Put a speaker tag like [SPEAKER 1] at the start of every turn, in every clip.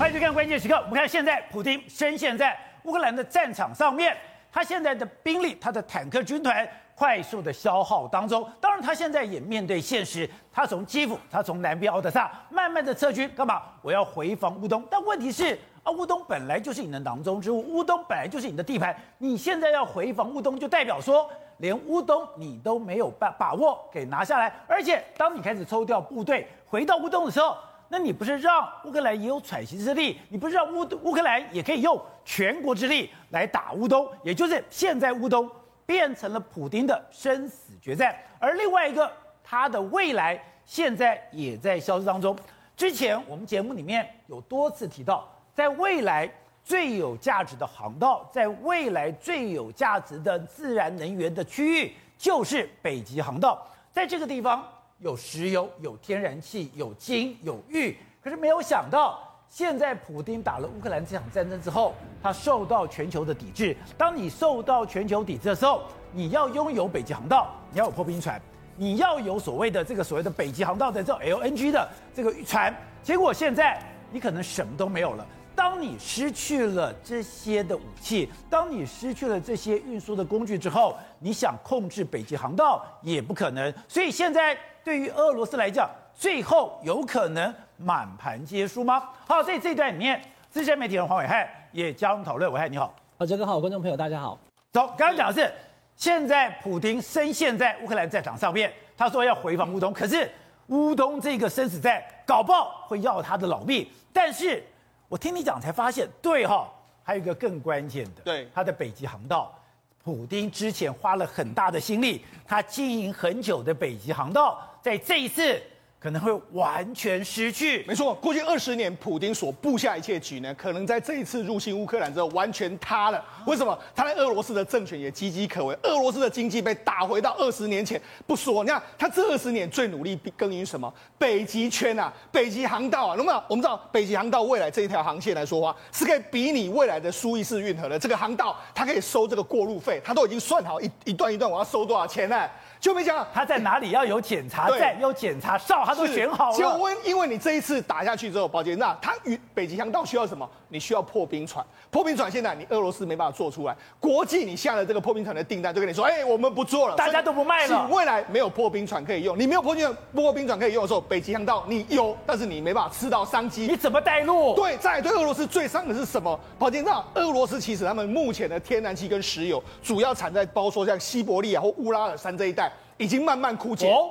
[SPEAKER 1] 欢迎收看关键时刻。我们看现在，普京深陷在乌克兰的战场上面，他现在的兵力，他的坦克军团快速的消耗当中。当然，他现在也面对现实，他从基辅，他从南边奥德萨慢慢的撤军，干嘛？我要回防乌东。但问题是，啊，乌东本来就是你的囊中之物，乌东本来就是你的地盘，你现在要回防乌东，就代表说，连乌东你都没有把把握给拿下来。而且，当你开始抽调部队回到乌东的时候，那你不是让乌克兰也有喘息之力？你不是让乌乌克兰也可以用全国之力来打乌东？也就是现在乌东变成了普丁的生死决战，而另外一个他的未来现在也在消失当中。之前我们节目里面有多次提到，在未来最有价值的航道，在未来最有价值的自然能源的区域，就是北极航道，在这个地方。有石油，有天然气，有金，有玉。可是没有想到，现在普丁打了乌克兰这场战争之后，他受到全球的抵制。当你受到全球抵制的时候，你要拥有北极航道，你要有破冰船，你要有所谓的这个所谓的北极航道的这种 LNG 的这个船。结果现在你可能什么都没有了。当你失去了这些的武器，当你失去了这些运输的工具之后，你想控制北极航道也不可能。所以现在。对于俄罗斯来讲，最后有可能满盘皆输吗？好，在这一段里面，资深媒体人黄伟汉也加入讨论。伟汉你好，
[SPEAKER 2] 好，这个好，观众朋友大家好。
[SPEAKER 1] 走，刚刚讲的是，现在普京深陷在乌克兰战场上面，他说要回防乌东，可是乌东这个生死战，搞不好会要他的老命。但是我听你讲才发现，对哈，还有一个更关键的，
[SPEAKER 3] 对，
[SPEAKER 1] 他的北极航道。普丁之前花了很大的心力，他经营很久的北极航道，在这一次。可能会完全失去。
[SPEAKER 3] 没错，过去二十年，普丁所布下一切局呢，可能在这一次入侵乌克兰之后完全塌了。为什么？他在俄罗斯的政权也岌岌可危，俄罗斯的经济被打回到二十年前不说，你看他这二十年最努力耕耘什么？北极圈啊，北极航道啊。那么我们知道，北极航道未来这一条航线来说的话，是可以比拟未来的苏伊士运河的这个航道，它可以收这个过路费，它都已经算好一一段一段我要收多少钱呢？就没想到
[SPEAKER 1] 他在哪里要有检查站，有检查哨，他都选好了。
[SPEAKER 3] 就问，因为你这一次打下去之后，宝杰，那他与北极航道需要什么？你需要破冰船。破冰船现在你俄罗斯没办法做出来，国际你下了这个破冰船的订单，就跟你说，哎，我们不做了，
[SPEAKER 1] 大家都不卖了。
[SPEAKER 3] 未来没有破冰船可以用，你没有破冰破冰船可以用的时候，北极航道你有，但是你没办法吃到商机，
[SPEAKER 1] 你怎么带路？
[SPEAKER 3] 对，在对俄罗斯最伤的是什么？宝杰，那俄罗斯其实他们目前的天然气跟石油主要产在包括说像西伯利亚或乌拉尔山这一带。已经慢慢枯竭，哦，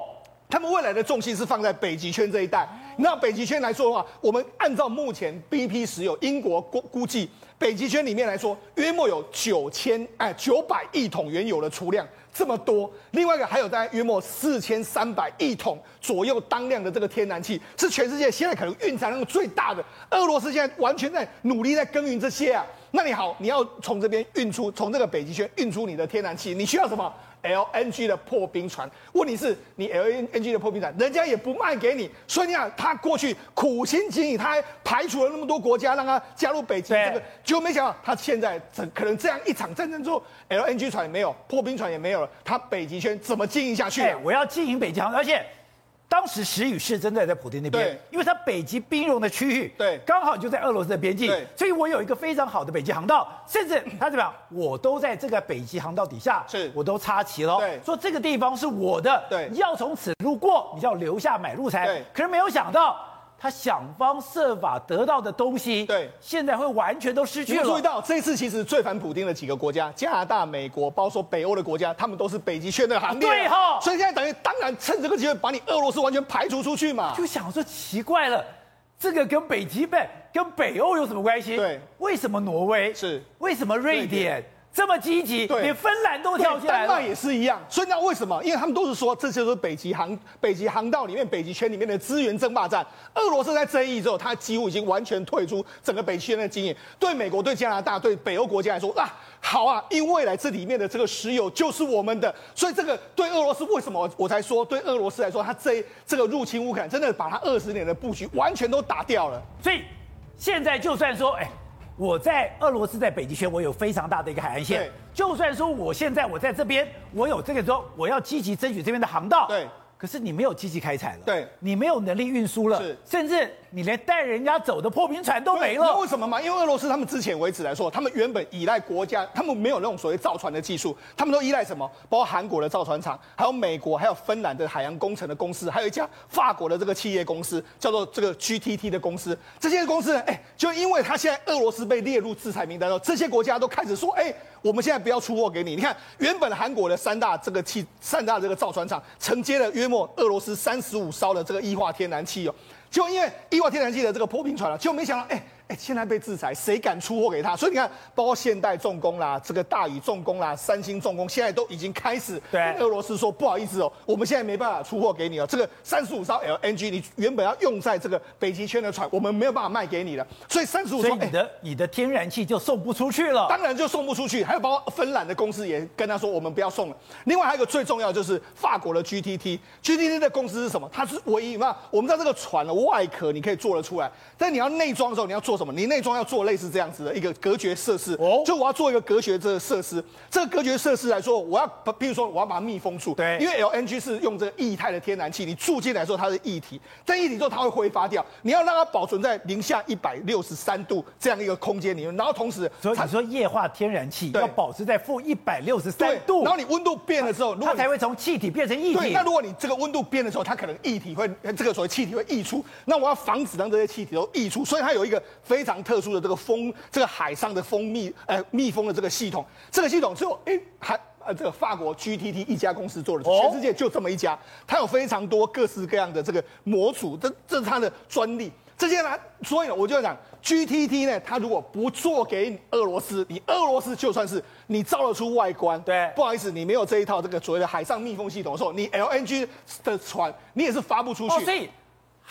[SPEAKER 3] 他们未来的重心是放在北极圈这一带。那北极圈来说的话，我们按照目前 BP 石油英国估估计，北极圈里面来说，约莫有九千哎九百亿桶原油的储量这么多。另外一个还有大概约莫四千三百亿桶左右当量的这个天然气，是全世界现在可能蕴藏量最大的。俄罗斯现在完全在努力在耕耘这些啊。那你好，你要从这边运出，从这个北极圈运出你的天然气，你需要什么？LNG 的破冰船，问题是你 LNG 的破冰船，人家也不卖给你，所以你看他过去苦心经营，他还排除了那么多国家让他加入北极，这个就没想到他现在可能这样一场战争之后，LNG 船也没有，破冰船也没有了，他北极圈怎么经营下去？
[SPEAKER 1] 我要经营北极航，而且。当时时雨是真的在普丁那边，因为它北极冰融的区域，
[SPEAKER 3] 对，
[SPEAKER 1] 刚好就在俄罗斯的边境，所以我有一个非常好的北极航道，甚至他怎么样，我都在这个北极航道底下，
[SPEAKER 3] 是，
[SPEAKER 1] 我都插旗了，
[SPEAKER 3] 对，
[SPEAKER 1] 说这个地方是我的，
[SPEAKER 3] 对，
[SPEAKER 1] 要从此路过，你就要留下买路财，对，可是没有想到。他想方设法得到的东西，
[SPEAKER 3] 对，现
[SPEAKER 1] 在会完全都失去了。
[SPEAKER 3] 注意到这一次其实最反普丁的几个国家，加拿大、美国，包括说北欧的国家，他们都是北极圈的行列。对哈，所以现在等于当然趁这个机会把你俄罗斯完全排除出去嘛。
[SPEAKER 1] 就想说奇怪了，这个跟北极北跟北欧有什么关系？
[SPEAKER 3] 对，
[SPEAKER 1] 为什么挪威
[SPEAKER 3] 是？
[SPEAKER 1] 为什么瑞典？这么积极，连芬兰都跳进来了。
[SPEAKER 3] 丹麦也是一样。所以那为什么？因为他们都是说，这就是北极航北极航道里面北极圈里面的资源争霸战。俄罗斯在争议之后，他几乎已经完全退出整个北极圈的经验。对美国、对加拿大、对北欧国家来说，啊，好啊，因为未来这里面的这个石油就是我们的。所以这个对俄罗斯为什么我才说，对俄罗斯来说，他这这个入侵乌克兰，真的把他二十年的布局完全都打掉了。
[SPEAKER 1] 所以现在就算说，哎。我在俄罗斯，在北极圈，我有非常大的一个海岸线。对，就算说我现在我在这边，我有这个说，我要积极争取这边的航道。
[SPEAKER 3] 对，
[SPEAKER 1] 可是你没有积极开采了。
[SPEAKER 3] 对，
[SPEAKER 1] 你没有能力运输了。
[SPEAKER 3] 是，
[SPEAKER 1] 甚至你连带人家走的破冰船都没了。
[SPEAKER 3] 为什么嘛？因为俄罗斯他们之前为止来说，他们原本依赖国家，他们没有那种所谓造船的技术，他们都依赖什么？包括韩国的造船厂，还有美国，还有芬兰的海洋工程的公司，还有一家法国的这个企业公司，叫做这个 GTT 的公司。这些公司呢，哎，就因为他现在俄罗斯被列入制裁名单了，这些国家都开始说，哎。我们现在不要出货给你。你看，原本韩国的三大这个气三大这个造船厂承接了约莫俄罗斯三十五艘的这个液化天然气哦，就因为伊娃天然气的这个破冰船了，就没想到哎。哎，现在被制裁，谁敢出货给他？所以你看，包括现代重工啦、这个大宇重工啦、三星重工，现在都已经开始对俄罗斯说不好意思哦，我们现在没办法出货给你哦。这个三十五艘 LNG，你原本要用在这个北极圈的船，我们没有办法卖给你了。所以三十五艘，
[SPEAKER 1] 你的你的天然气就送不出去了。
[SPEAKER 3] 当然就送不出去。还有包括芬兰的公司也跟他说，我们不要送了。另外还有一个最重要就是法国的 GTT，GTT 的公司是什么？它是唯一嘛？我们知道这个船的外壳你可以做得出来，但你要内装的时候，你要做什么？你内装要做。类似这样子的一个隔绝设施，哦，就我要做一个隔绝这个设施。这个隔绝设施来说，我要，比如说我要把它密封住，对，因为 LNG 是用这个液态的天然气，你注进来说它是液体，在液体之后它会挥发掉，你要让它保存在零下一百六十三度这样一个空间里面，然后同时，
[SPEAKER 1] 所以你说液化天然气要保持在负一百六十三度，
[SPEAKER 3] 然后你温度变了之后，
[SPEAKER 1] 它才会从气体变成液体。
[SPEAKER 3] 那如果你这个温度变的时候，它可能液体会这个所谓气体会溢出，那我要防止让这些气体都溢出，所以它有一个非常特殊的这个蜂这个。海上的蜂蜜，呃，蜜蜂的这个系统，这个系统只有哎，还呃，这个法国 GTT 一家公司做的，全世界就这么一家，它有非常多各式各样的这个模组，这这是它的专利。这些呢，所以呢，我就讲 GTT 呢，它如果不做给俄罗斯，你俄罗斯就算是你造得出外观，对，不好意思，你没有这一套这个所谓的海上密封系统的时候，你 LNG 的船你也是发不出去。
[SPEAKER 1] 所以。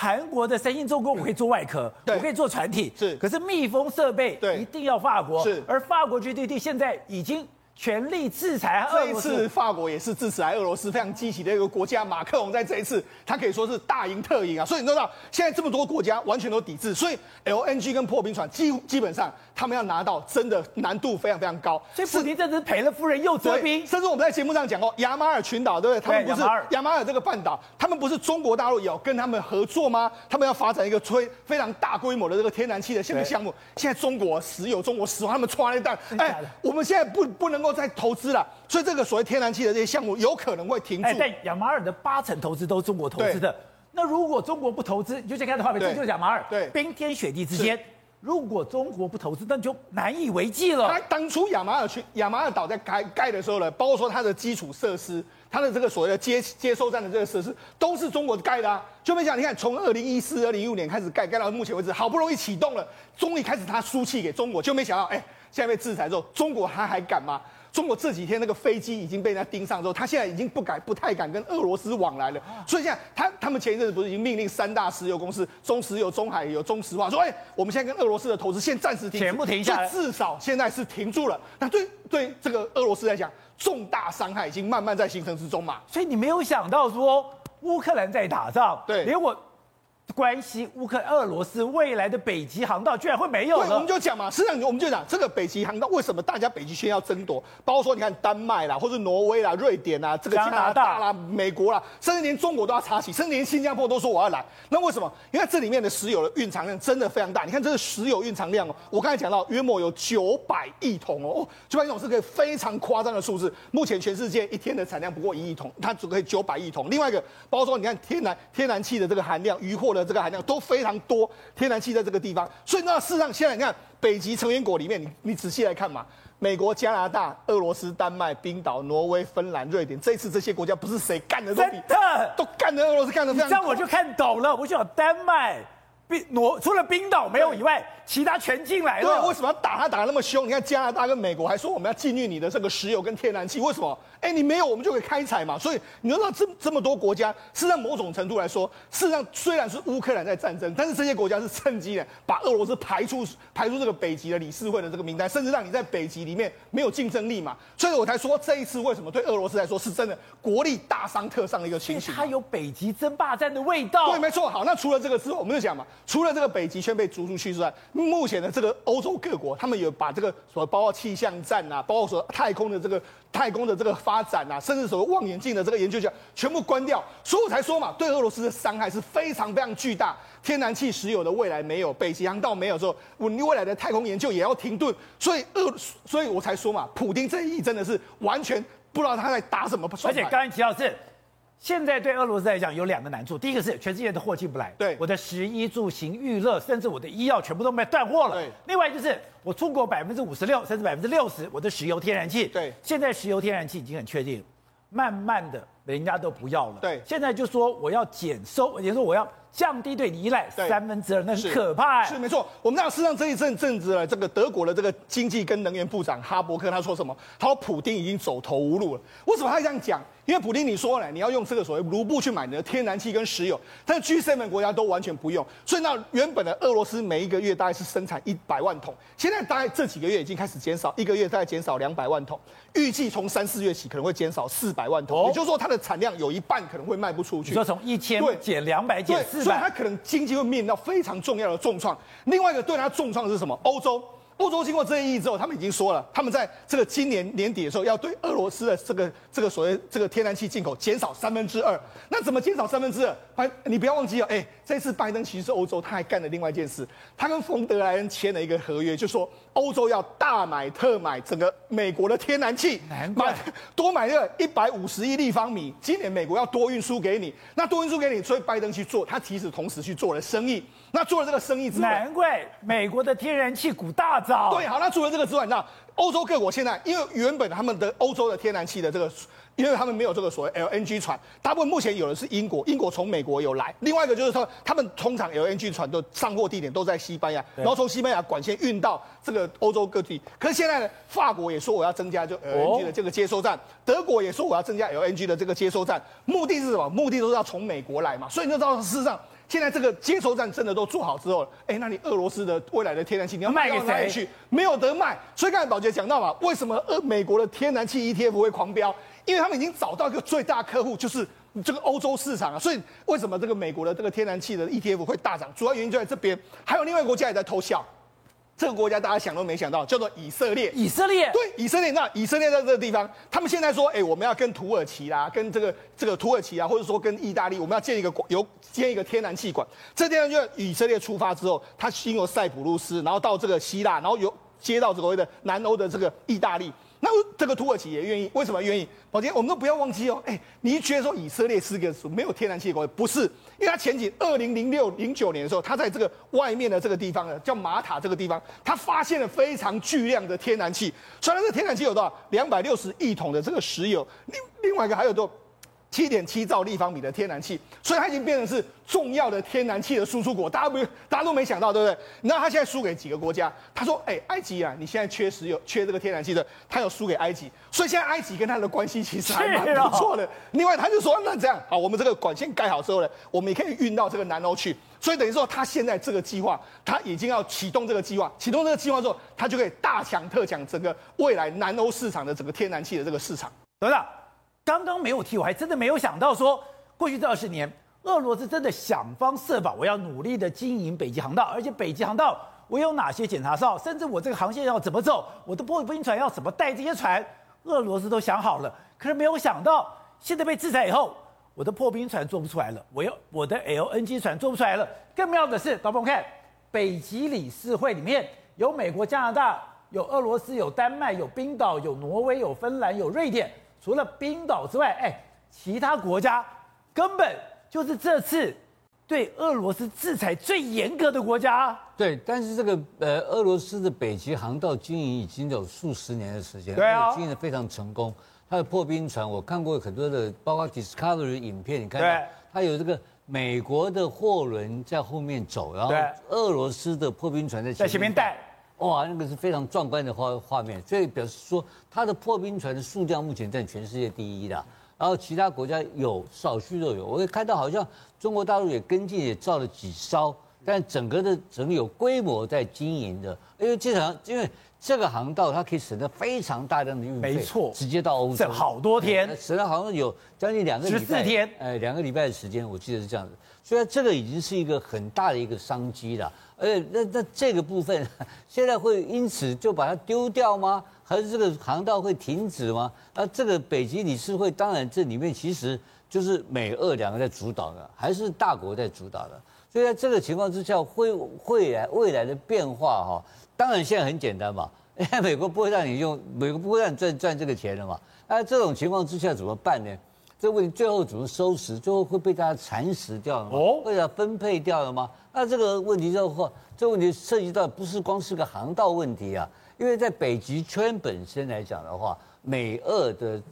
[SPEAKER 1] 韩国的三星重工，我可以做外壳，我可以做船体，是。可是密封设备一定要法国，是。而法国 GDP 现在已经。全力制裁俄罗斯。这一次法国也是制裁俄罗斯非常积极的一个国家。马克龙在这一次，他可以说是大赢特赢啊！所以你知道，现在这么多国家完全都抵制，所以 LNG 跟破冰船基基本上他们要拿到，真的难度非常非常高。所以普京这次赔了夫人又折兵。
[SPEAKER 3] 甚至我们在节目上讲过，亚马尔群岛对不对？他们不是亚马尔这个半岛，他们不是中国大陆有跟他们合作吗？他们要发展一个吹非常大规模的这个天然气的这个项目。现在中国石油、中国石化他们穿了一弹，哎，我们现在不不能够。在投资了，所以这个所谓天然气的这些项目有可能会停住。
[SPEAKER 1] 但亚马尔的八成投资都是中国投资的。那如果中国不投资，你就先看的话，这就是亚马尔。对，冰天雪地之间，如果中国不投资，那就难以为继了。
[SPEAKER 3] 他当初亚马尔去亚马尔岛在盖盖的时候呢，包括说它的基础设施，它的这个所谓的接接收站的这个设施，都是中国盖的啊。就没想到，你看从二零一四、二零一五年开始盖，盖到目前为止，好不容易启动了，终于开始它输气给中国，就没想到，哎，现在被制裁之后，中国他还敢吗？中国这几天那个飞机已经被人家盯上之后，他现在已经不敢、不太敢跟俄罗斯往来了。所以现在他他们前一阵子不是已经命令三大石油公司中石油、中海油、中石化说：“哎，我们现在跟俄罗斯的投资先暂时停，
[SPEAKER 1] 全部停下来，
[SPEAKER 3] 至少现在是停住了。”那对对这个俄罗斯来讲，重大伤害已经慢慢在形成之中嘛。
[SPEAKER 1] 所以你没有想到说乌克兰在打仗，对，连我。关系乌克兰、俄罗斯未来的北极航道居然会没有了？
[SPEAKER 3] 对，我们就讲嘛，实际上我们就讲这个北极航道为什么大家北极圈要争夺？包括说你看丹麦啦，或是挪威啦、瑞典啦，这个加拿大啦、美国啦，甚至连中国都要插旗，甚至连新加坡都说我要来。那为什么？因为这里面的石油的蕴藏量真的非常大。你看这个石油蕴藏量哦，我刚才讲到约莫有九百亿桶哦，九百亿桶是个非常夸张的数字。目前全世界一天的产量不过一亿桶，它只可以九百亿桶。另外一个，包括说你看天然天然气的这个含量，渔获的这个含量都非。常多天然气在这个地方，所以那事实上现在你看北极成员国里面，你你仔细来看嘛，美国、加拿大、俄罗斯、丹麦、冰岛、挪威、芬兰、瑞典，这一次这些国家不是谁干的都比，真的都干的俄罗斯干的非常。
[SPEAKER 1] 这样我就看懂了，我想丹麦、冰挪除了冰岛没有以外。其他全进来了，
[SPEAKER 3] 对，为什么要打他打得那么凶？你看加拿大跟美国还说我们要禁运你的这个石油跟天然气，为什么？哎，你没有我们就可以开采嘛。所以你知道这这么多国家，事实上某种程度来说，事实上虽然是乌克兰在战争，但是这些国家是趁机的把俄罗斯排出排出这个北极的理事会的这个名单，甚至让你在北极里面没有竞争力嘛。所以我才说这一次为什么对俄罗斯来说是真的国力大伤特伤的一个情形。
[SPEAKER 1] 它有北极争霸战的味道。
[SPEAKER 3] 对，没错。好，那除了这个之后，我们就讲嘛，除了这个北极圈被逐出去之外，目前的这个欧洲各国，他们有把这个所谓包括气象站啊，包括说太空的这个太空的这个发展啊，甚至所谓望远镜的这个研究，全部关掉。所以我才说嘛，对俄罗斯的伤害是非常非常巨大。天然气、石油的未来没有，北极航道没有之后，我你未来的太空研究也要停顿。所以俄，所以我才说嘛，普丁这一役真的是完全不知道他在打什么。
[SPEAKER 1] 而且刚才提到是。现在对俄罗斯来讲有两个难处，第一个是全世界的货进不来，
[SPEAKER 3] 对，
[SPEAKER 1] 我的食衣住行娱乐，甚至我的医药全部都被断货了。
[SPEAKER 3] 对，
[SPEAKER 1] 另外就是我出口百分之五十六，甚至百分之六十，我的石油天然气，
[SPEAKER 3] 对，
[SPEAKER 1] 现在石油天然气已经很确定，慢慢的人家都不要了。
[SPEAKER 3] 对，现
[SPEAKER 1] 在就说我要减收，也就是说我要。降低对你依赖三分之二，那是可怕、欸。
[SPEAKER 3] 是没错，我们知道，事实上这一阵阵子了，这个德国的这个经济跟能源部长哈伯克他说什么？他说普丁已经走投无路了。为什么他会这样讲？因为普丁你说了，你要用这个所谓卢布去买你的天然气跟石油，但是 G7 国家都完全不用。所以那原本的俄罗斯每一个月大概是生产一百万桶，现在大概这几个月已经开始减少，一个月大概减少两百万桶，预计从三四月起可能会减少四百万桶，哦、也就是说它的产量有一半可能会卖不出去。
[SPEAKER 1] 你说从一千减两百减四百。
[SPEAKER 3] 所以它可能经济会面临到非常重要的重创。另外一个对它重创的是什么？欧洲。欧洲经过这一议之后，他们已经说了，他们在这个今年年底的时候要对俄罗斯的这个这个所谓这个天然气进口减少三分之二。那怎么减少三分之二？拜，你不要忘记哦，哎，这次拜登其实是欧洲，他还干了另外一件事，他跟冯德莱恩签了一个合约，就说欧洲要大买特买整个美国的天然气，买多买个一百五十亿立方米，今年美国要多运输给你，那多运输给你，所以拜登去做，他其实同时去做了生意。那做了这个生意之后，
[SPEAKER 1] 难怪美国的天然气股大涨。
[SPEAKER 3] 对，好，那除了这个之外，那欧洲各国现在因为原本他们的欧洲的天然气的这个，因为他们没有这个所谓 LNG 船，大部分目前有的是英国，英国从美国有来。另外一个就是说，他们通常 LNG 船的上货地点都在西班牙，然后从西班牙管线运到这个欧洲各地。可是现在呢，法国也说我要增加就 LNG 的这个接收站，德国也说我要增加 LNG 的这个接收站，目的是什么？目的都是要从美国来嘛。所以你就知道事实上。现在这个接收站真的都做好之后，哎，那你俄罗斯的未来的天然气你要卖给谁去？没有得卖。所以刚才宝杰讲到嘛，为什么呃美国的天然气 ETF 会狂飙？因为他们已经找到一个最大客户，就是这个欧洲市场啊。所以为什么这个美国的这个天然气的 ETF 会大涨？主要原因就在这边。还有另外一个国家也在偷笑。这个国家大家想都没想到，叫做以色列。
[SPEAKER 1] 以色列
[SPEAKER 3] 对，以色列，那以色列在这个地方，他们现在说，哎，我们要跟土耳其啦，跟这个这个土耳其啊，或者说跟意大利，我们要建一个有建一个天然气管。这地方就以色列出发之后，他经由塞浦路斯，然后到这个希腊，然后有接到所谓的南欧的这个意大利。那这个土耳其也愿意，为什么愿意？宝杰，我们都不要忘记哦。哎，你一觉得说以色列是个没有天然气的国家，不是，因为他前几二零零六零九年的时候，他在这个外面的这个地方呢，叫马塔这个地方，他发现了非常巨量的天然气。虽然这个天然气有多少？两百六十亿桶的这个石油，另另外一个还有多。七点七兆立方米的天然气，所以它已经变成是重要的天然气的输出国。大家不，大家都没想到，对不对？你知道他现在输给几个国家？他说：“哎，埃及啊，你现在缺石油，缺这个天然气的，他有输给埃及。所以现在埃及跟他的关系其实还蛮不错的。哦、另外，他就说：那这样，好，我们这个管线盖好之后呢，我们也可以运到这个南欧去。所以等于说，他现在这个计划，他已经要启动这个计划。启动这个计划之后，他就可以大抢特抢整个未来南欧市场的整个天然气的这个市场，
[SPEAKER 1] 对不对？”刚刚没有提，我还真的没有想到说，过去这二十年，俄罗斯真的想方设法，我要努力的经营北极航道，而且北极航道我有哪些检查哨，甚至我这个航线要怎么走，我的破冰船要怎么带这些船，俄罗斯都想好了。可是没有想到，现在被制裁以后，我的破冰船做不出来了，我要我的 LNG 船做不出来了。更妙的是，导播看，北极理事会里面有美国、加拿大，有俄罗斯，有丹麦，有冰岛，有挪威，有芬兰，有瑞典。除了冰岛之外，哎，其他国家根本就是这次对俄罗斯制裁最严格的国家。
[SPEAKER 4] 对，但是这个呃，俄罗斯的北极航道经营已经有数十年的时间，
[SPEAKER 1] 对啊，
[SPEAKER 4] 经营的非常成功。它的破冰船，我看过很多的，包括 Discovery 影片，你看到它有这个美国的货轮在后面走，然后俄罗斯的破冰船在前面，在前面带。哇，那个是非常壮观的画画面，所以表示说它的破冰船的数量目前在全世界第一的，然后其他国家有少数都有，我也看到好像中国大陆也跟进也造了几艘，但整个的整个有规模在经营的，因为这场因为这个航道它可以省得非常大量的运费，
[SPEAKER 1] 没错，
[SPEAKER 4] 直接到欧洲，
[SPEAKER 1] 省好多天，
[SPEAKER 4] 省了好像有将近两个礼拜，
[SPEAKER 1] 十四天，
[SPEAKER 4] 哎，两个礼拜的时间，我记得是这样子，所以这个已经是一个很大的一个商机了。而且那那这个部分 现在会因此就把它丢掉吗？还是这个航道会停止吗？那这个北极理事会当然这里面其实就是美俄两个在主导的，还是大国在主导的。所以在这个情况之下，会会来未来的变化哈，当然现在很简单嘛，因 为美国不会让你用，美国不会让你赚赚这个钱的嘛。那这种情况之下怎么办呢？这问题最后怎么收拾？最后会被大家蚕食掉了吗？哦，会要分配掉了吗？那这个问题之后，这个问题涉及到不是光是个航道问题啊，因为在北极圈本身来讲的话，美俄的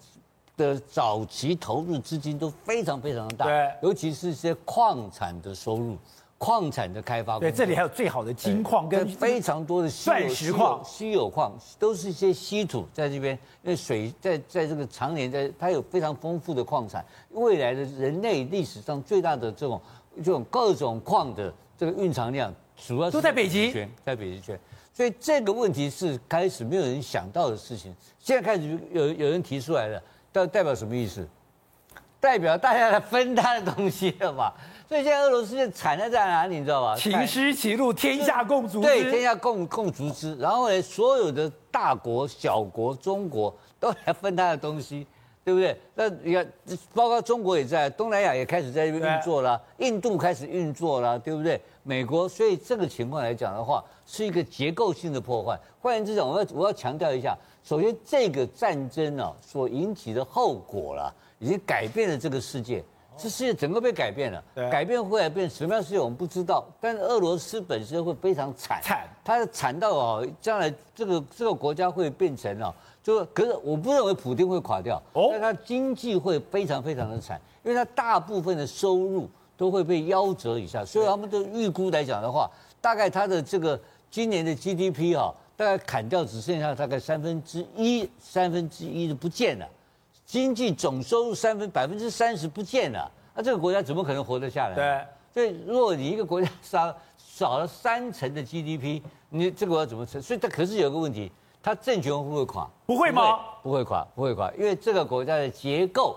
[SPEAKER 4] 的早期投入资金都非常非常的大，对，尤其是一些矿产的收入。矿产的开发，
[SPEAKER 1] 对，这里还有最好的金矿跟
[SPEAKER 4] 非常多的钻石矿、稀有矿，都是一些稀土在这边。因为水在在这个常年在，它有非常丰富的矿产。未来的人类历史上最大的这种这种各种矿的这个蕴藏量，主要是
[SPEAKER 1] 都在北极圈，
[SPEAKER 4] 在北极圈。所以这个问题是开始没有人想到的事情，现在开始有有人提出来了，代代表什么意思？代表大家来分他的东西了吧？所以现在俄罗斯就惨在在哪里，你知道吧？
[SPEAKER 1] 秦师其路，天下共逐之。
[SPEAKER 4] 对，天下共共逐之。然后呢，所有的大国、小国、中国都来分他的东西，对不对？那你看，包括中国也在，东南亚也开始在这边运作了，印度开始运作了，对不对？美国，所以这个情况来讲的话，是一个结构性的破坏。换言之，我要我要强调一下，首先这个战争啊所引起的后果了，已经改变了这个世界。这世界整个被改变了，改变会改变什么样世界我们不知道，但是俄罗斯本身会非常惨，惨，它惨到哦，将来这个这个国家会变成哦，就可是我不认为普京会垮掉，但它经济会非常非常的惨，因为它大部分的收入都会被夭折以下，所以他们的预估来讲的话，大概它的这个今年的 GDP 哈，大概砍掉只剩下大概三分之一，三分之一就不见了。经济总收入三分百分之三十不见了，那这个国家怎么可能活得下来？
[SPEAKER 1] 对，
[SPEAKER 4] 所以如果你一个国家少少了三成的 GDP，你这个国家怎么成？所以它可是有个问题，它政权会不会垮？
[SPEAKER 1] 不会吗？
[SPEAKER 4] 不会垮，不会垮，因为这个国家的结构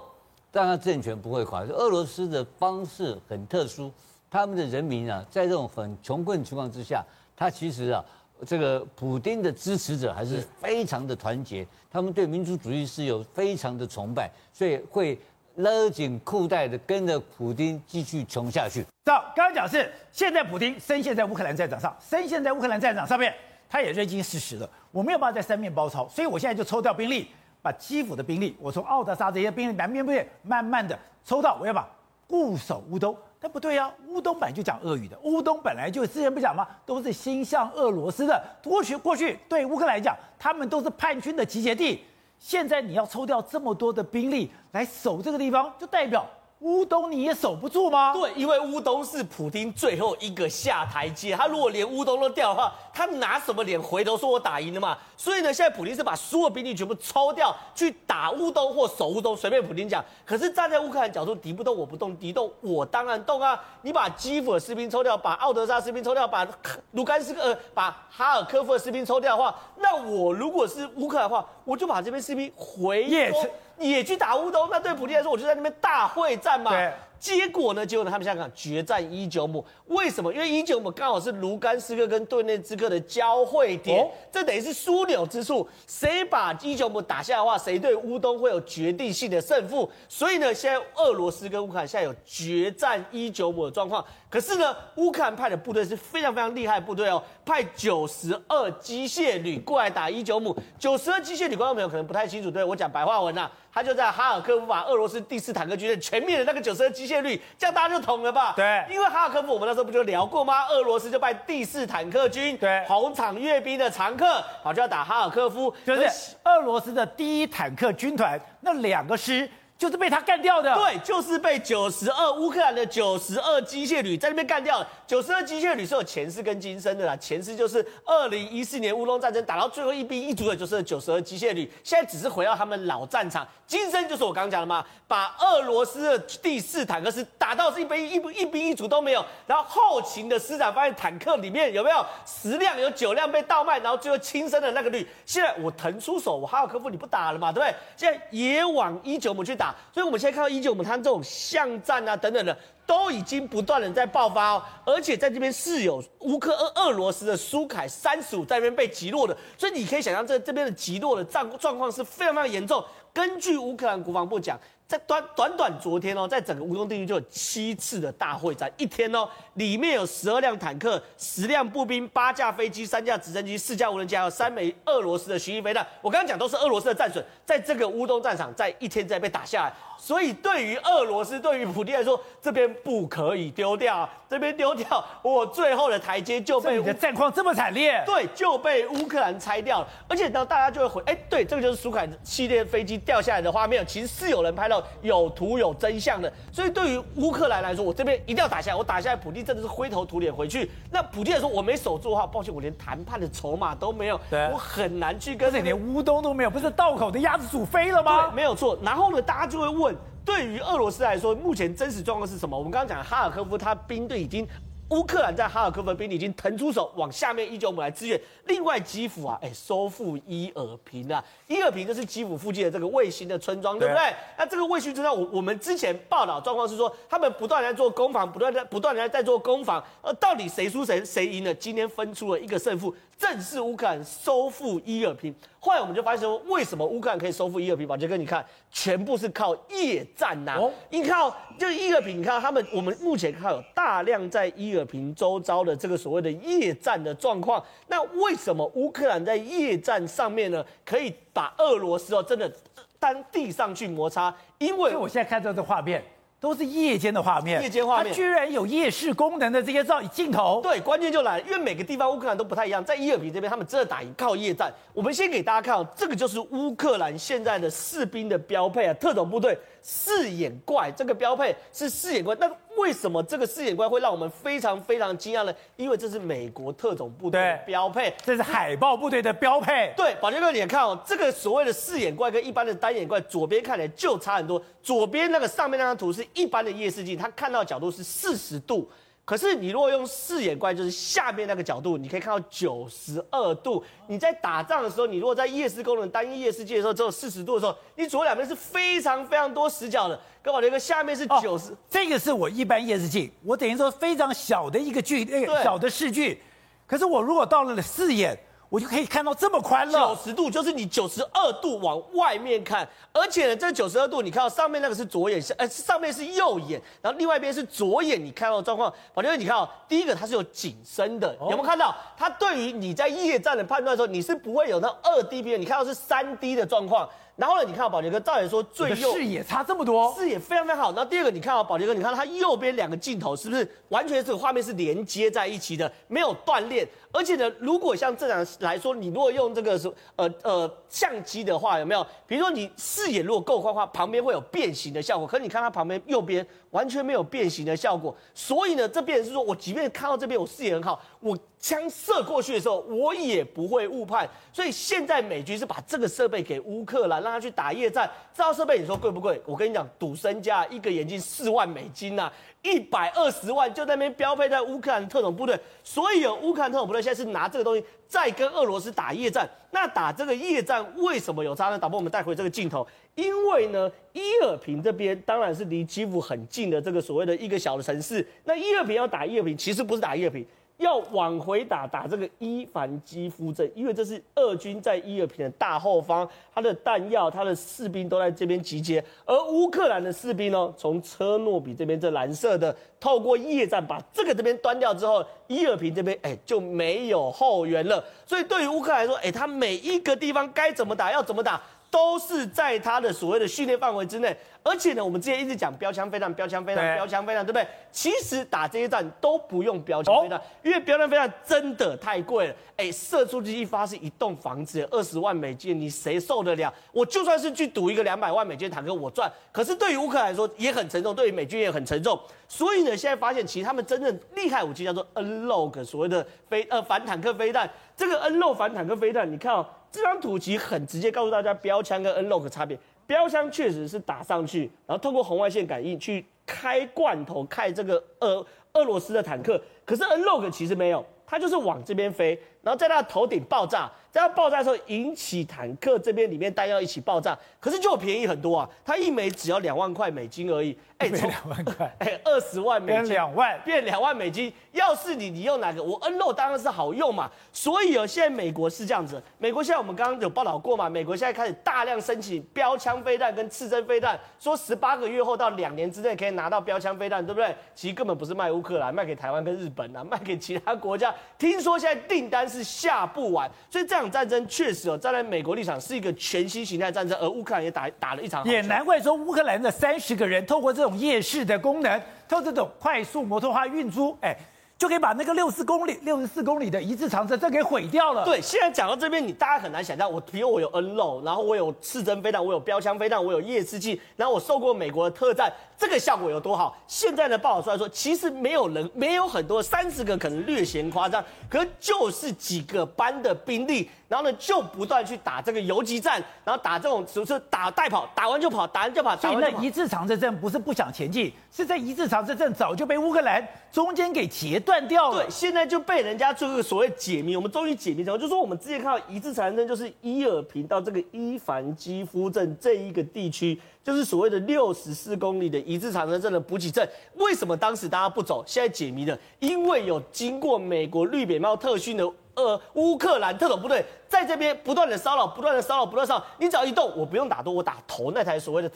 [SPEAKER 4] 让它政权不会垮。俄罗斯的方式很特殊，他们的人民啊，在这种很穷困情况之下，他其实啊。这个普丁的支持者还是非常的团结，他们对民族主义是有非常的崇拜，所以会勒紧裤带的跟着普丁继续穷下去。
[SPEAKER 1] 照刚刚讲是现在普丁深陷在乌克兰战场上，深陷在乌克兰战场上面，他也认清事实了，我没有办法再三面包抄，所以我现在就抽调兵力，把基辅的兵力，我从奥德萨这些兵力南边部队慢慢的抽到，我要把固守乌东。但不对呀、啊，乌东本来就讲俄语的，乌东本来就之前不讲吗？都是心向俄罗斯的。过去过去对乌克兰来讲，他们都是叛军的集结地。现在你要抽调这么多的兵力来守这个地方，就代表。乌东你也守不住吗？
[SPEAKER 5] 对，因为乌东是普丁最后一个下台阶。他如果连乌东都掉的话，他拿什么脸回头说我打赢了嘛？所以呢，现在普丁是把所有兵力全部抽掉去打乌东或守乌东，随便普丁讲。可是站在乌克兰角度，敌不动我不动，敌动我当然动啊！你把基辅的士兵抽掉，把奥德萨士兵抽掉，把卢甘斯克呃，把哈尔科夫的士兵抽掉的话，那我如果是乌克兰的话，我就把这边士兵回说。也去打乌东，那对普丁来说，我就在那边大会战嘛。结果呢？结果呢？他们现在讲决战伊久姆，为什么？因为伊久姆刚好是卢甘斯克跟顿涅茨克的交汇点，哦、这等于是枢纽之处。谁把伊久姆打下的话，谁对乌东会有决定性的胜负。所以呢，现在俄罗斯跟乌克兰现在有决战伊久姆的状况。可是呢，乌克兰派的部队是非常非常厉害的部队哦，派九十二机械旅过来打伊久姆。九十二机械旅，观众朋友可能不太清楚，对我讲白话文呐、啊，他就在哈尔科夫把俄罗斯第四坦克军的全面的那个九十二机。机械率，这样大家就懂了吧？
[SPEAKER 1] 对，
[SPEAKER 5] 因为哈尔科夫，我们那时候不就聊过吗？俄罗斯就派第四坦克军，对，红场阅兵的常客，好就要打哈尔科夫，
[SPEAKER 1] 就是俄罗斯的第一坦克军团那两个师就是被他干掉的。
[SPEAKER 5] 对，就是被九十二乌克兰的九十二机械旅在那边干掉了。九十二机械旅是有前世跟今生的啦，前世就是二零一四年乌龙战争打到最后一兵一卒的，就是九十二机械旅，现在只是回到他们老战场。今生就是我刚刚讲的嘛，把俄罗斯的第四坦克师打到是一兵一一兵一卒都没有，然后后勤的师长发现坦克里面有没有十辆有九辆被盗卖，然后最后轻生的那个旅，现在我腾出手，我哈尔科夫你不打了嘛，对不对？现在也往伊久姆去打，所以我们现在看到伊久姆他这种巷战啊等等的。都已经不断的在爆发哦，而且在这边是有乌克俄俄罗斯的苏凯三十五在那边被击落的，所以你可以想象这这边的击落的状状况是非常非常严重。根据乌克兰国防部讲，在短短短昨天哦，在整个乌东地区就有七次的大会战，一天哦，里面有十二辆坦克、十辆步兵、八架飞机、三架直升机、四架无人机，还有三枚俄罗斯的巡弋飞弹。我刚刚讲都是俄罗斯的战损，在这个乌东战场，在一天之内被打下来。所以，对于俄罗斯，对于普京来说，这边不可以丢掉，这边丢掉，我最后的台阶就被
[SPEAKER 1] 你的战况这么惨烈，
[SPEAKER 5] 对，就被乌克兰拆掉了。而且呢，大家就会回，哎，对，这个就是苏凯系列飞机掉下来的画面，其实是有人拍到，有图有真相的。所以，对于乌克兰来说，我这边一定要打下来，我打下来，普丁真的是灰头土脸回去。那普丁来说，我没守住的话，抱歉，我连谈判的筹码都没有，对我很难去跟，
[SPEAKER 1] 这连乌东都没有，不是道口的鸭子煮飞了吗？
[SPEAKER 5] 对，没有错。然后呢，大家就会问。对于俄罗斯来说，目前真实状况是什么？我们刚刚讲哈尔科夫，他兵队已经。乌克兰在哈尔科夫的兵力已经腾出手往下面伊久姆来支援。另外基辅啊，哎，收复伊尔平啊，伊尔平就是基辅附近的这个卫星的村庄，对不对？那这个卫星村庄，我我们之前报道状况是说，他们不断在做攻防，不断在不断的在做攻防。而，到底谁输谁谁赢呢？今天分出了一个胜负，正是乌克兰收复伊尔平。后来我们就发现说，为什么乌克兰可以收复伊尔平？宝杰哥，你看，全部是靠夜战呐、啊。哦，你看，就伊尔平，你看他们，我们目前看有大量在伊尔。平周遭的这个所谓的夜战的状况，那为什么乌克兰在夜战上面呢，可以把俄罗斯哦真的当地上去摩擦？因为
[SPEAKER 1] 我现在看到的画面都是夜间的画面，
[SPEAKER 5] 夜间画面，
[SPEAKER 1] 它居然有夜视功能的这些照镜头。
[SPEAKER 5] 对，关键就来了，因为每个地方乌克兰都不太一样，在伊尔平这边，他们真的打赢靠夜战。我们先给大家看哦，这个就是乌克兰现在的士兵的标配啊，特种部队四眼怪，这个标配是四眼怪，那。为什么这个四眼怪会让我们非常非常惊讶呢？因为这是美国特种部队的标配，
[SPEAKER 1] 这是海豹部队的标配。
[SPEAKER 5] 对，宝杰哥，你看哦，这个所谓的四眼怪跟一般的单眼怪，左边看起来就差很多。左边那个上面那张图是一般的夜视镜，它看到的角度是四十度。可是你如果用视野观，就是下面那个角度，你可以看到九十二度。你在打仗的时候，你如果在夜视功能单一夜视镜的时候只有四十度的时候，你左右两边是非常非常多死角的。跟我这个下面是九十、哦，
[SPEAKER 1] 这个是我一般夜视镜，我等于说非常小的一个距，那个小的视距。可是我如果到了四眼。我就可以看到这么宽了，
[SPEAKER 5] 九十度就是你九十二度往外面看，而且呢，这九十二度你看到上面那个是左眼，呃，上面是右眼，然后另外一边是左眼，你看到状况，宝杰哥，你看哦，第一个它是有景深的，有没有看到？它对于你在夜战的判断的时候，你是不会有那二 D 边，你看到是三 D 的状况。然后呢，你看到宝杰哥，照理说最右
[SPEAKER 1] 视野差这么多，
[SPEAKER 5] 视野非常非常好。然后第二个，你看啊宝杰哥，你看到它右边两个镜头是不是完全这个画面是连接在一起的，没有断裂？而且呢，如果像正常来说，你如果用这个是呃呃相机的话，有没有？比如说你视野如果够宽的话，旁边会有变形的效果。可是你看它旁边右边完全没有变形的效果，所以呢，这边是说我即便看到这边我视野很好，我枪射过去的时候我也不会误判。所以现在美军是把这个设备给乌克兰，让他去打夜战。这套设备你说贵不贵？我跟你讲，赌身家，一个眼镜四万美金呐、一百二十万就在那边标配在乌克兰特种部队，所以有乌克兰特种部队现在是拿这个东西在跟俄罗斯打夜战。那打这个夜战为什么有差呢？导播，我们带回这个镜头，因为呢，伊尔平这边当然是离基辅很近的这个所谓的一个小的城市。那伊尔平要打伊尔平，其实不是打伊尔平。要往回打，打这个伊凡基夫镇，因为这是俄军在伊尔平的大后方，他的弹药、他的士兵都在这边集结，而乌克兰的士兵呢，从车诺比这边这蓝色的，透过夜战把这个这边端掉之后，伊尔平这边哎就没有后援了。所以对于乌克兰来说，哎，他每一个地方该怎么打要怎么打。都是在他的所谓的训练范围之内。而且呢，我们之前一直讲标枪飞弹、标枪飞弹、标枪飞弹，对不对？其实打这些战都不用标枪飞弹，因为标枪飞弹真的太贵了。哎，射出去一发是一栋房子，二十万美金，你谁受得了？我就算是去赌一个两百万美金的坦克，我赚。可是对于乌克兰来说也很沉重，对于美军也很沉重。所以呢，现在发现其实他们真正厉害武器叫做 N-LOG，所谓的飞呃反坦克飞弹。这个 N-LOG 反坦克飞弹，你看哦，这张图其实很直接告诉大家标枪跟 N-LOG 的差别。标枪确实是打上去，然后通过红外线感应去开罐头，开这个俄俄罗斯的坦克。可是 N-LOG 其实没有，它就是往这边飞，然后在它的头顶爆炸。在它爆炸的时候，引起坦克这边里面弹药一起爆炸，可是就便宜很多啊！它一枚只要两万块美金而已，
[SPEAKER 1] 哎，两万块，
[SPEAKER 5] 哎，二十万美金
[SPEAKER 1] 变两万，
[SPEAKER 5] 变两万美金。要是你，你用哪个？我 N-LOG 当然是好用嘛。所以哦，现在美国是这样子，美国现在我们刚刚有报道过嘛，美国现在开始大量申请标枪飞弹跟刺针飞弹，说十八个月后到两年之内可以拿到标枪飞弹，对不对？其实根本不是卖乌克兰，卖给台湾跟日本啊，卖给其他国家。听说现在订单是下不完，所以这场战争确实。站在美国立场是一个全新形态战争，而乌克兰也打打了一场，
[SPEAKER 1] 也难怪说乌克兰的三十个人透过这种夜视的功能，透过这种快速摩托化运输，哎。就可以把那个六十公里、六十四公里的一字长城这给毁掉了。
[SPEAKER 5] 对，现在讲到这边，你大家很难想象，我比如我有 N l o 然后我有刺针飞弹，我有标枪飞弹，我有夜视镜，然后我受过美国的特战，这个效果有多好？现在呢，报道出来说，其实没有人，没有很多，三十个可能略嫌夸张，可就是几个班的兵力，然后呢就不断去打这个游击战，然后打这种就是打带跑，打完就跑，打完就跑。
[SPEAKER 1] 所以那一字长城阵不是不想前进，是在一字长城阵早就被乌克兰中间给截断。掉了，
[SPEAKER 5] 对，现在就被人家做一个所谓解谜，我们终于解谜成功，就是说我们之前看到一字长城阵，就是伊尔平到这个伊凡基夫镇这一个地区，就是所谓的六十四公里的一字长城镇的补给站。为什么当时大家不走？现在解谜了，因为有经过美国绿扁帽特训的。呃，乌克兰特种部队在这边不断的骚扰，不断的骚扰，不断骚扰。你只要一动，我不用打多，我打头那台所谓的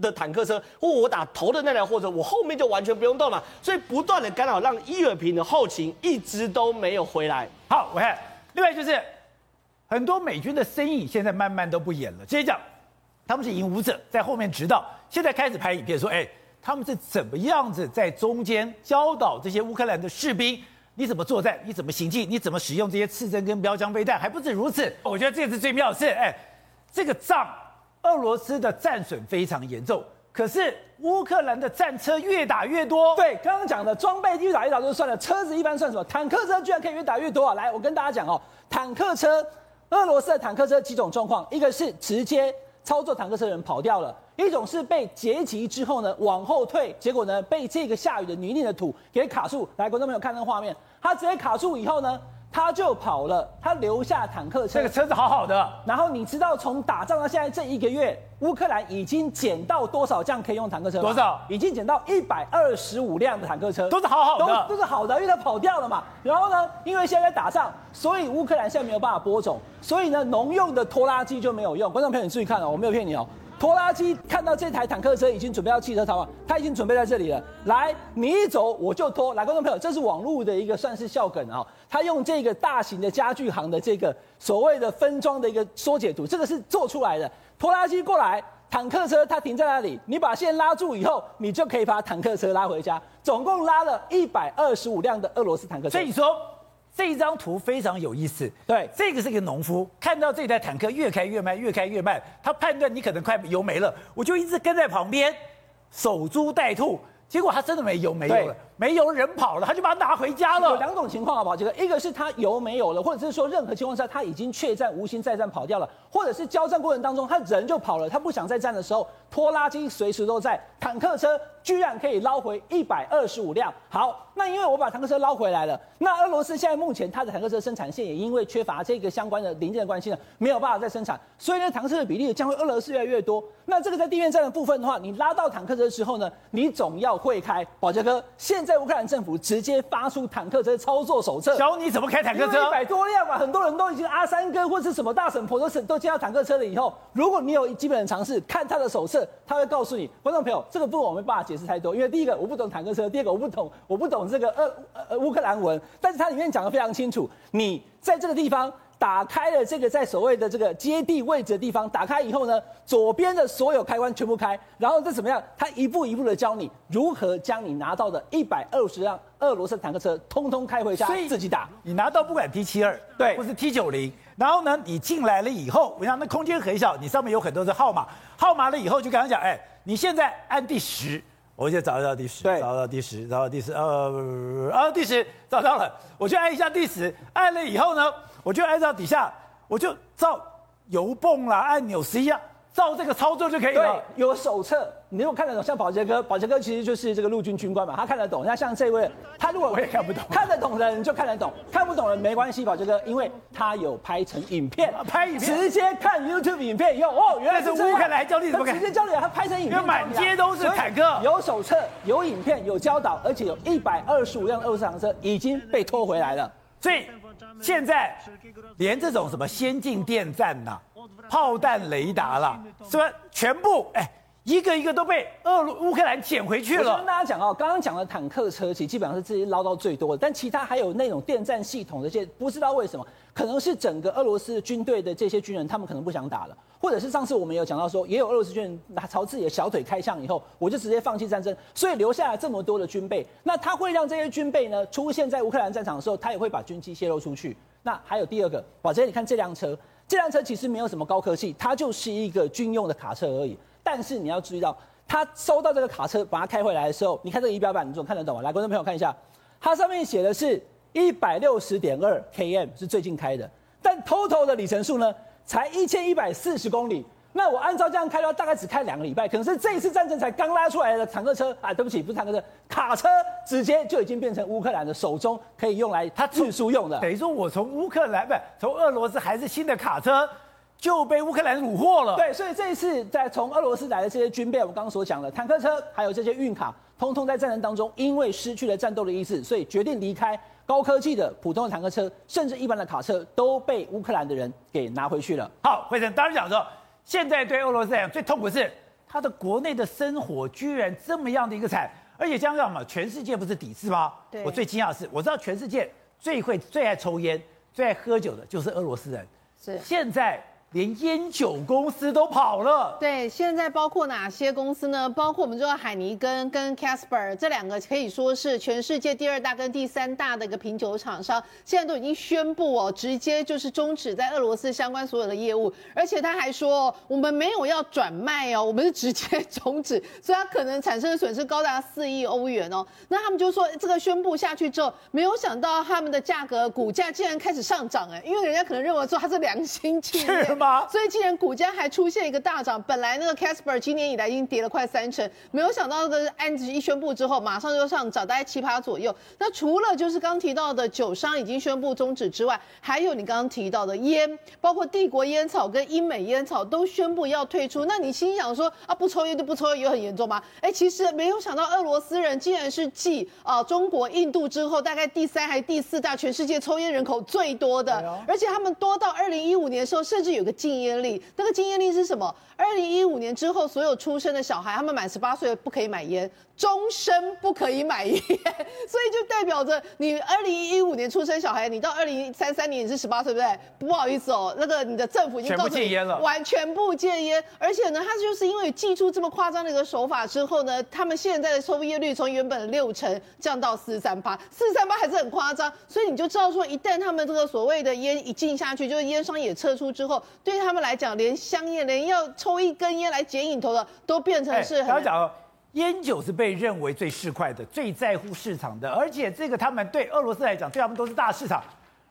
[SPEAKER 5] 的坦克车，或我打头的那台货车，我后面就完全不用动了。所以不断的干扰，让伊尔平的后勤一直都没有回来。
[SPEAKER 1] 好，我看另外就是很多美军的身影现在慢慢都不演了。直接讲，他们是引武者，在后面指导，现在开始拍影片说，哎，他们是怎么样子在中间教导这些乌克兰的士兵。你怎么作战？你怎么行进？你怎么使用这些刺针跟标枪飞弹？还不止如此，我觉得这次最妙的是，哎，这个仗，俄罗斯的战损非常严重，可是乌克兰的战车越打越多。
[SPEAKER 2] 对，刚刚讲的装备越打越少就算了，车子一般算什么？坦克车居然可以越打越多啊！来，我跟大家讲哦，坦克车，俄罗斯的坦克车几种状况，一个是直接。操作坦克车的人跑掉了，一种是被截击之后呢，往后退，结果呢被这个下雨的泥泞的土给卡住。来，观众朋友看那个画面，他直接卡住以后呢，他就跑了，他留下坦克车，
[SPEAKER 1] 这个车子好好的。
[SPEAKER 2] 然后你知道从打仗到现在这一个月，乌克兰已经捡到多少辆可以用坦克车？
[SPEAKER 1] 多少？
[SPEAKER 2] 已经捡到一百二十五辆的坦克车，
[SPEAKER 1] 都是好好的，
[SPEAKER 2] 都都是好的，因为他跑掉了嘛。然后呢，因为现在在打仗，所以乌克兰现在没有办法播种，所以呢，农用的拖拉机就没有用。观众朋友，你注意看哦，我没有骗你哦。拖拉机看到这台坦克车已经准备要汽车逃跑，他已经准备在这里了。来，你一走我就拖。来，观众朋友，这是网络的一个算是笑梗啊。他用这个大型的家具行的这个所谓的分装的一个缩解图，这个是做出来的。拖拉机过来，坦克车它停在那里，你把线拉住以后，你就可以把坦克车拉回家。总共拉了一百二十五辆的俄罗斯坦克车。
[SPEAKER 1] 所以说。这一张图非常有意思，
[SPEAKER 2] 对，
[SPEAKER 1] 这个是一个农夫，看到这台坦克越开越慢，越开越慢，他判断你可能快油没了，我就一直跟在旁边，守株待兔。结果他真的没油没有了，没油人跑了，他就把它拿回家了。
[SPEAKER 2] 有两种情况好不好？这个一个是他油没有了，或者是说任何情况下他已经确战无心再战跑掉了，或者是交战过程当中他人就跑了，他不想再战的时候，拖拉机随时都在，坦克车居然可以捞回一百二十五辆。好，那因为我把坦克车捞回来了，那俄罗斯现在目前它的坦克车生产线也因为缺乏这个相关的零件的关系呢，没有办法再生产，所以呢坦克车的比例将会俄罗斯越来越多。那这个在地面战的部分的话，你拉到坦克车之后呢，你总要。会开，宝杰哥，现在乌克兰政府直接发出坦克车操作手册，
[SPEAKER 1] 教你怎么开坦克车，
[SPEAKER 2] 一百多辆嘛，很多人都已经阿三哥或是什么大婶婆都是都接到坦克车了以后，如果你有基本的常识，看他的手册，他会告诉你，观众朋友，这个部分我没办法解释太多，因为第一个我不懂坦克车，第二个我不懂我不懂这个呃呃乌克兰文，但是它里面讲的非常清楚，你在这个地方。打开了这个在所谓的这个接地位置的地方，打开以后呢，左边的所有开关全部开，然后再怎么样？他一步一步的教你如何将你拿到的一百二十辆俄罗斯坦克车通通开回家，自己打。
[SPEAKER 1] 你拿到不管 T 七二对，或是 T 九零，然后呢，你进来了以后，我想那空间很小，你上面有很多的号码，号码了以后就跟他讲，哎，你现在按第十，我就找到第十，找到第十，找到第十，呃，啊，第十找到了，我就按一下第十，按了以后呢？我就按照底下，我就照油泵啦、按钮十一样，照这个操作就可以了。
[SPEAKER 2] 对，有手册，你如果看得懂，像宝杰哥，宝杰哥其实就是这个陆军军官嘛，他看得懂。那像这位，他如果
[SPEAKER 1] 我也看不懂，
[SPEAKER 2] 看得懂的人就看得懂，看不懂的人没关系，宝杰哥，因为他有拍成影片，
[SPEAKER 1] 拍影片，
[SPEAKER 2] 直接看 YouTube 影片以后，哦，原来是乌克兰教你怎么看，直接教你，他拍成影片，
[SPEAKER 1] 满街都是坦克，
[SPEAKER 2] 有手册，有影片，有教导，而且有一百二十五辆俄罗斯坦克车已经被拖回来了，
[SPEAKER 1] 所以。现在连这种什么先进电站呐、啊、炮弹雷达啦，是吧？全部哎，一个一个都被俄乌克兰捡回去了。
[SPEAKER 2] 我跟大家讲哦，刚刚讲的坦克车其实基本上是自己捞到最多的，但其他还有那种电站系统的这些，不知道为什么，可能是整个俄罗斯军队的这些军人，他们可能不想打了。或者是上次我们有讲到说，也有俄罗斯军人拿朝自己的小腿开枪以后，我就直接放弃战争，所以留下来这么多的军备。那他会让这些军备呢出现在乌克兰战场的时候，他也会把军机泄露出去。那还有第二个，宝杰，你看这辆车，这辆车其实没有什么高科技，它就是一个军用的卡车而已。但是你要注意到，他收到这个卡车，把它开回来的时候，你看这个仪表板，你总看得懂吗？来，观众朋友看一下，它上面写的是一百六十点二 km，是最近开的，但 total 的里程数呢？才一千一百四十公里，那我按照这样开的话，大概只开两个礼拜。可能是这一次战争才刚拉出来的坦克车啊，对不起，不是坦克车，卡车直接就已经变成乌克兰的手中可以用来他运输用的。
[SPEAKER 1] 等于说我从乌克兰不从俄罗斯还是新的卡车就被乌克兰虏获了。
[SPEAKER 2] 对，所以这一次在从俄罗斯来的这些军备，我刚刚所讲的坦克车还有这些运卡，通通在战争当中因为失去了战斗的意志，所以决定离开。高科技的普通的坦克车，甚至一般的卡车都被乌克兰的人给拿回去了。
[SPEAKER 1] 好，辉诚当然讲说，现在对俄罗斯来讲最痛苦是他的国内的生活居然这么样的一个惨，而且这样讲嘛，全世界不是抵制吗？对。我最惊讶的是，我知道全世界最会最爱抽烟、最爱喝酒的就是俄罗斯人。是。现在。连烟酒公司都跑了。
[SPEAKER 6] 对，现在包括哪些公司呢？包括我们知道海尼根跟 Casper 这两个可以说是全世界第二大跟第三大的一个品酒厂商，现在都已经宣布哦，直接就是终止在俄罗斯相关所有的业务。而且他还说，我们没有要转卖哦，我们是直接终止，所以它可能产生的损失高达四亿欧元哦。那他们就说，这个宣布下去之后，没有想到他们的价格股价竟然开始上涨哎，因为人家可能认为说它是良心企业。所以既然股价还出现一个大涨，本来那个 Casper 今年以来已经跌了快三成，没有想到这个案子一宣布之后，马上就上涨，大概七八左右。那除了就是刚提到的酒商已经宣布终止之外，还有你刚刚提到的烟，包括帝国烟草跟英美烟草都宣布要退出。那你心想说啊，不抽烟就不抽烟，有很严重吗？哎，其实没有想到俄罗斯人竟然是继啊中国、印度之后，大概第三还是第四大全世界抽烟人口最多的，而且他们多到二零一五年的时候，甚至有个禁烟。令那个禁烟令是什么？二零一五年之后，所有出生的小孩，他们满十八岁不可以买烟，终身不可以买烟，所以就代表着你二零一五年出生小孩，你到二零三三年你是十八岁，对不对？不好意思哦，那个你的政府已经告诉你完全不戒烟，而且呢，他就是因为祭出这么夸张的一个手法之后呢，他们现在的抽烟率从原本的六成降到四十三八，四十三八还是很夸张，所以你就知道说，一旦他们这个所谓的烟一禁下去，就是烟商也撤出之后，对他们来讲，连香烟，连要抽。一根烟来解瘾头的，都变成是很。
[SPEAKER 1] 烟酒是被认为最市侩的、最在乎市场的，而且这个他们对俄罗斯来讲，对他们都是大市场，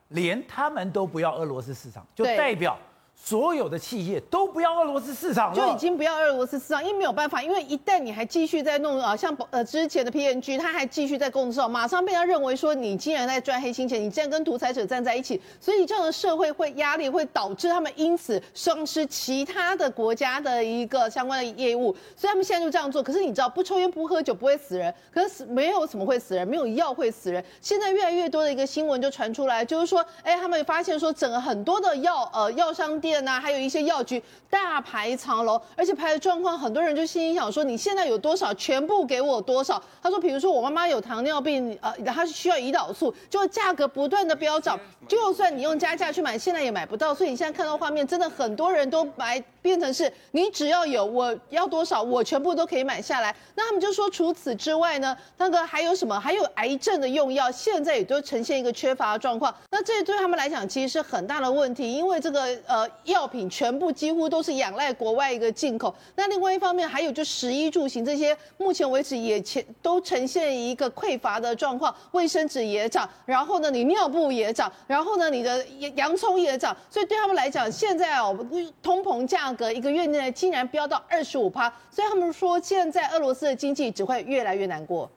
[SPEAKER 1] 连他们都不要俄罗斯市场，就代表。所有的企业都不要俄罗斯市场了，
[SPEAKER 6] 就已经不要俄罗斯市场，因为没有办法，因为一旦你还继续在弄啊，像呃之前的 PNG，他还继续在控制，马上被他认为说你竟然在赚黑心钱，你竟然跟独裁者站在一起，所以这样的社会会压力会导致他们因此丧失其他的国家的一个相关的业务，所以他们现在就这样做。可是你知道不抽烟不喝酒不会死人，可是没有什么会死人，没有药会死人。现在越来越多的一个新闻就传出来，就是说，哎，他们发现说整个很多的药呃药商店。店呐、还有一些药局大排长龙，而且排的状况，很多人就心里想说，你现在有多少，全部给我多少。他说，比如说我妈妈有糖尿病，呃，她需要胰岛素，就价格不断的飙涨，就算你用加价去买，现在也买不到。所以你现在看到画面，真的很多人都买变成是，你只要有我要多少，我全部都可以买下来。那他们就说，除此之外呢，那个还有什么？还有癌症的用药，现在也都呈现一个缺乏的状况。那这对他们来讲，其实是很大的问题，因为这个呃药品全部几乎都是仰赖国外一个进口。那另外一方面，还有就食衣住行这些，目前为止也前都呈现一个匮乏的状况，卫生纸也涨，然后呢，你尿布也涨，然后呢，你的洋葱也涨，所以对他们来讲，现在哦，通膨价格一个月内竟然飙到二十五趴，所以他们说现在俄罗斯的经济只会越来越难过。